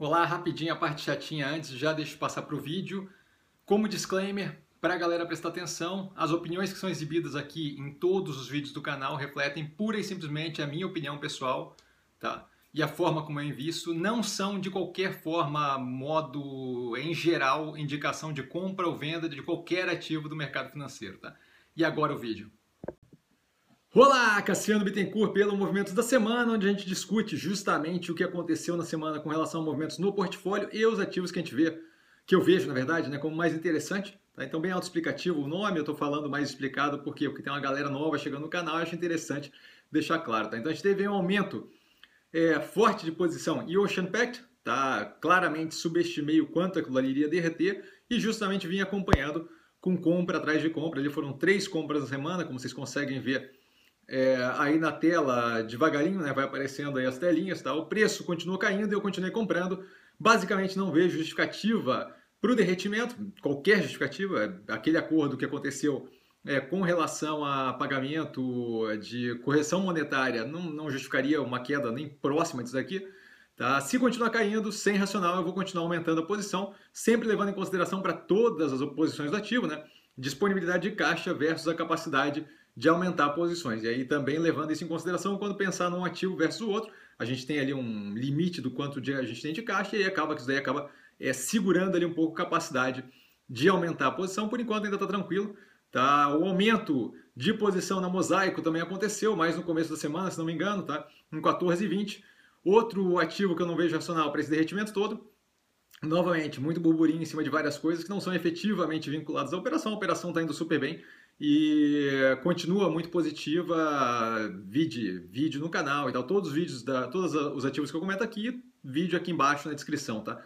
Olá, rapidinho a parte chatinha antes, já deixo passar para o vídeo. Como disclaimer, para a galera prestar atenção, as opiniões que são exibidas aqui em todos os vídeos do canal refletem pura e simplesmente a minha opinião pessoal, tá? E a forma como eu invisto não são de qualquer forma, modo em geral, indicação de compra ou venda de qualquer ativo do mercado financeiro, tá? E agora o vídeo. Olá, Cassiano Bittencourt pelo Movimentos da Semana, onde a gente discute justamente o que aconteceu na semana com relação a movimentos no portfólio e os ativos que a gente vê, que eu vejo, na verdade, né, como mais interessante. Tá? Então, bem autoexplicativo o nome, eu estou falando mais explicado porque, porque tem uma galera nova chegando no canal, eu acho interessante deixar claro. Tá? Então, a gente teve um aumento é, forte de posição e Ocean Pact, tá? claramente subestimei o quanto aquilo ali iria derreter e justamente vim acompanhando com compra atrás de compra. Ali foram três compras na semana, como vocês conseguem ver é, aí na tela, devagarinho, né, vai aparecendo aí as telinhas, tá? O preço continua caindo e eu continuei comprando. Basicamente não vejo justificativa para o derretimento, qualquer justificativa, aquele acordo que aconteceu é, com relação a pagamento de correção monetária não, não justificaria uma queda nem próxima disso aqui. Tá? Se continuar caindo, sem racional, eu vou continuar aumentando a posição, sempre levando em consideração para todas as posições do ativo, né? disponibilidade de caixa versus a capacidade de aumentar posições. E aí também levando isso em consideração quando pensar num ativo versus o outro, a gente tem ali um limite do quanto a gente tem de caixa e acaba que isso daí acaba é, segurando ali um pouco a capacidade de aumentar a posição. Por enquanto ainda está tranquilo. Tá? O aumento de posição na Mosaico também aconteceu, mais no começo da semana, se não me engano, tá? em 14,20. Outro ativo que eu não vejo racional para esse derretimento todo, novamente, muito burburinho em cima de várias coisas que não são efetivamente vinculadas à operação. A operação está indo super bem e continua muito positiva, vídeo, vídeo no canal e tal, todos os vídeos, da, todos os ativos que eu comento aqui, vídeo aqui embaixo na descrição, tá?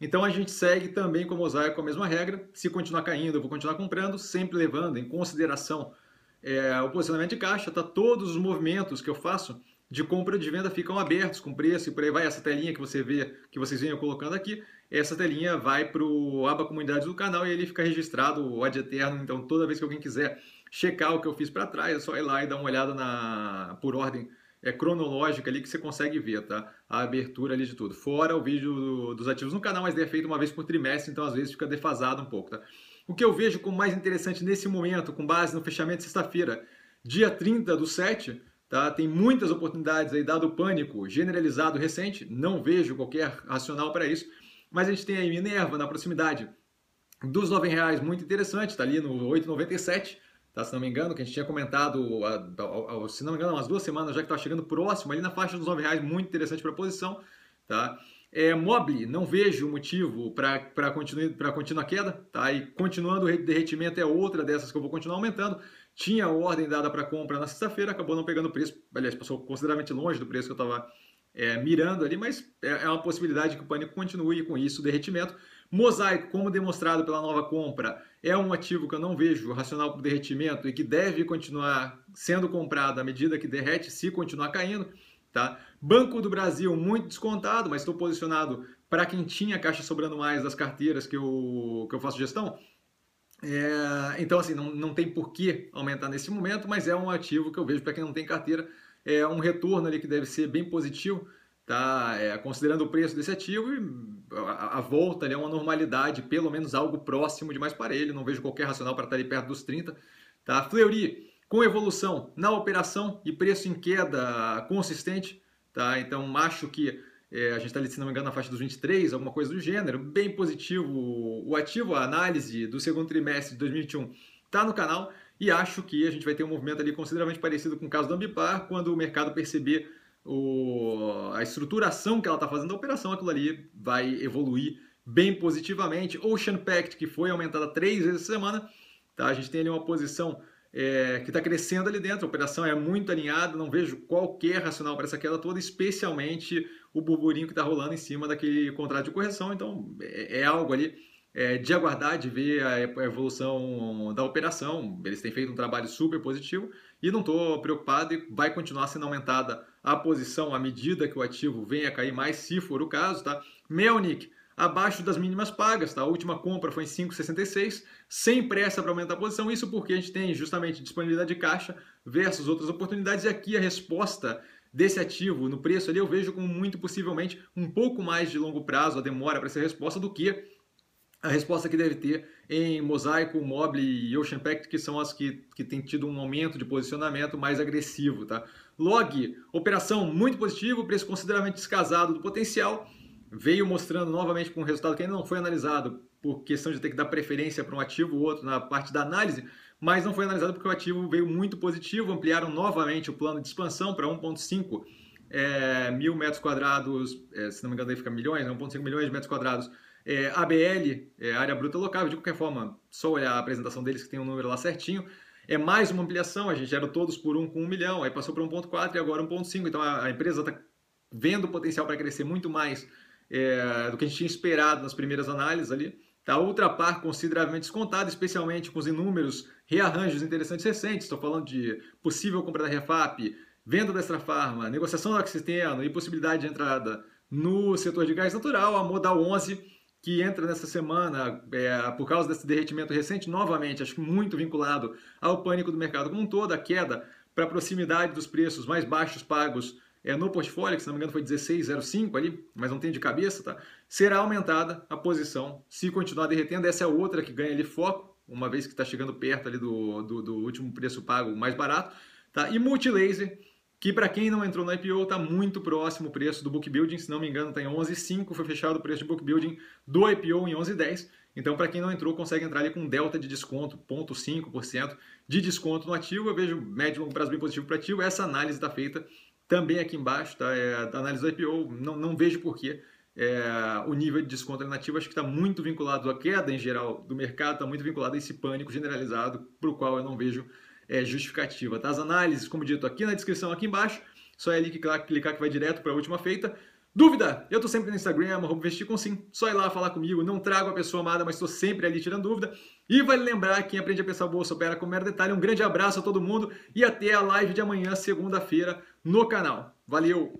Então a gente segue também com o mosaico a mesma regra, se continuar caindo eu vou continuar comprando, sempre levando em consideração é, o posicionamento de caixa, tá? Todos os movimentos que eu faço de compra e de venda ficam abertos com preço e por aí vai essa telinha que você vê, que vocês venham colocando aqui, essa telinha vai para o aba comunidade do canal e ele fica registrado o ad eterno. Então, toda vez que alguém quiser checar o que eu fiz para trás, é só ir lá e dar uma olhada na por ordem é cronológica ali que você consegue ver, tá? A abertura ali de tudo. Fora o vídeo do, dos ativos no canal, mas é feito uma vez por trimestre, então às vezes fica defasado um pouco, tá? O que eu vejo como mais interessante nesse momento, com base no fechamento de sexta-feira, dia 30 do 7, tá? Tem muitas oportunidades aí, dado o pânico generalizado recente, não vejo qualquer racional para isso mas a gente tem aí Minerva na proximidade dos R$ reais, muito interessante, está ali no 8,97, tá? se não me engano, que a gente tinha comentado, a, a, a, se não me engano, umas duas semanas já que está chegando próximo, ali na faixa dos R$ reais, muito interessante para a posição. Tá? É, Mobile, não vejo motivo para continuar, continuar a queda, tá? e continuando o derretimento é outra dessas que eu vou continuar aumentando. Tinha ordem dada para compra na sexta-feira, acabou não pegando preço, aliás, passou consideravelmente longe do preço que eu estava é, mirando ali, mas é, é uma possibilidade que o pânico continue com isso, o derretimento. Mosaico, como demonstrado pela nova compra, é um ativo que eu não vejo racional para o derretimento e que deve continuar sendo comprado à medida que derrete, se continuar caindo. Tá? Banco do Brasil, muito descontado, mas estou posicionado para quem tinha caixa sobrando mais das carteiras que eu, que eu faço gestão. É, então, assim, não, não tem por que aumentar nesse momento, mas é um ativo que eu vejo para quem não tem carteira é um retorno ali que deve ser bem positivo, tá? É, considerando o preço desse ativo e a, a, volta ali é uma normalidade, pelo menos algo próximo de mais para ele, não vejo qualquer racional para estar ali perto dos 30, tá? Fleury com evolução na operação e preço em queda consistente, tá? Então acho que é, a gente está ali, se não me engano, na faixa dos 23, alguma coisa do gênero, bem positivo o ativo, a análise do segundo trimestre de 2021 está no canal e acho que a gente vai ter um movimento ali consideravelmente parecido com o caso do Ambipar, quando o mercado perceber o, a estruturação que ela está fazendo da operação, aquilo ali vai evoluir bem positivamente. Ocean Pact, que foi aumentada três vezes essa semana, tá? a gente tem ali uma posição é, que está crescendo ali dentro, a operação é muito alinhada, não vejo qualquer racional para essa queda toda, especialmente o burburinho que está rolando em cima daquele contrato de correção, então é, é algo ali é, de aguardar, de ver a evolução da operação. Eles têm feito um trabalho super positivo e não estou preocupado e vai continuar sendo aumentada a posição à medida que o ativo venha a cair mais, se for o caso. Tá? Melnick, abaixo das mínimas pagas. Tá? A última compra foi em 5,66, sem pressa para aumentar a posição. Isso porque a gente tem justamente disponibilidade de caixa versus outras oportunidades. E aqui a resposta desse ativo no preço ali, eu vejo como muito possivelmente um pouco mais de longo prazo a demora para essa resposta do que a resposta que deve ter em Mosaico, Mobile e Ocean Pact, que são as que, que têm tido um aumento de posicionamento mais agressivo. Tá? Log, operação muito positiva, preço consideravelmente descasado do potencial, veio mostrando novamente com um resultado que ainda não foi analisado por questão de ter que dar preferência para um ativo ou outro na parte da análise, mas não foi analisado porque o ativo veio muito positivo, ampliaram novamente o plano de expansão para 1,5 é, mil metros quadrados, é, se não me engano aí fica milhões, 1,5 né, milhões de metros quadrados, é, ABL, é, área bruta local, de qualquer forma, só olhar a apresentação deles que tem um número lá certinho, é mais uma ampliação, a gente era todos por 1 com 1 milhão, aí passou para 1,4 e agora 1,5, então a, a empresa está vendo o potencial para crescer muito mais é, do que a gente tinha esperado nas primeiras análises ali, Tá? Ultrapar consideravelmente descontado, especialmente com os inúmeros rearranjos interessantes recentes. Estou falando de possível compra da Refap, venda da Extra Farma, negociação do Oxiteno e possibilidade de entrada no setor de gás natural. A Modal 11, que entra nessa semana é, por causa desse derretimento recente, novamente, acho que muito vinculado ao pânico do mercado como um todo, a queda para a proximidade dos preços mais baixos pagos é, no portfólio, que se não me engano foi 16,05 ali, mas não tem de cabeça, tá? será aumentada a posição se continuar derretendo. Essa é outra que ganha ali foco, uma vez que está chegando perto ali do, do, do, último preço pago mais barato. Tá? E Multilaser, que para quem não entrou no IPO está muito próximo o preço do book building, se não me engano está em 11,5, foi fechado o preço de book building do IPO em 11,10. Então, para quem não entrou, consegue entrar ali com um delta de desconto, 0,5% de desconto no ativo. Eu vejo médio longo prazo bem positivo para ativo. Essa análise está feita também aqui embaixo, tá? É, do IPO, não, não vejo porquê. É, o nível de desconto alternativo acho que está muito vinculado à queda em geral do mercado, está muito vinculado a esse pânico generalizado, para o qual eu não vejo é, justificativa. Tá? As análises, como dito, aqui na descrição, aqui embaixo, só é ali que clicar que vai direto para a última feita. Dúvida? Eu estou sempre no Instagram, investir com sim. Só ir lá falar comigo. Não trago a pessoa amada, mas estou sempre ali tirando dúvida. E vale lembrar, quem aprende a pensar bolsa opera com mero detalhe. Um grande abraço a todo mundo e até a live de amanhã, segunda-feira, no canal. Valeu!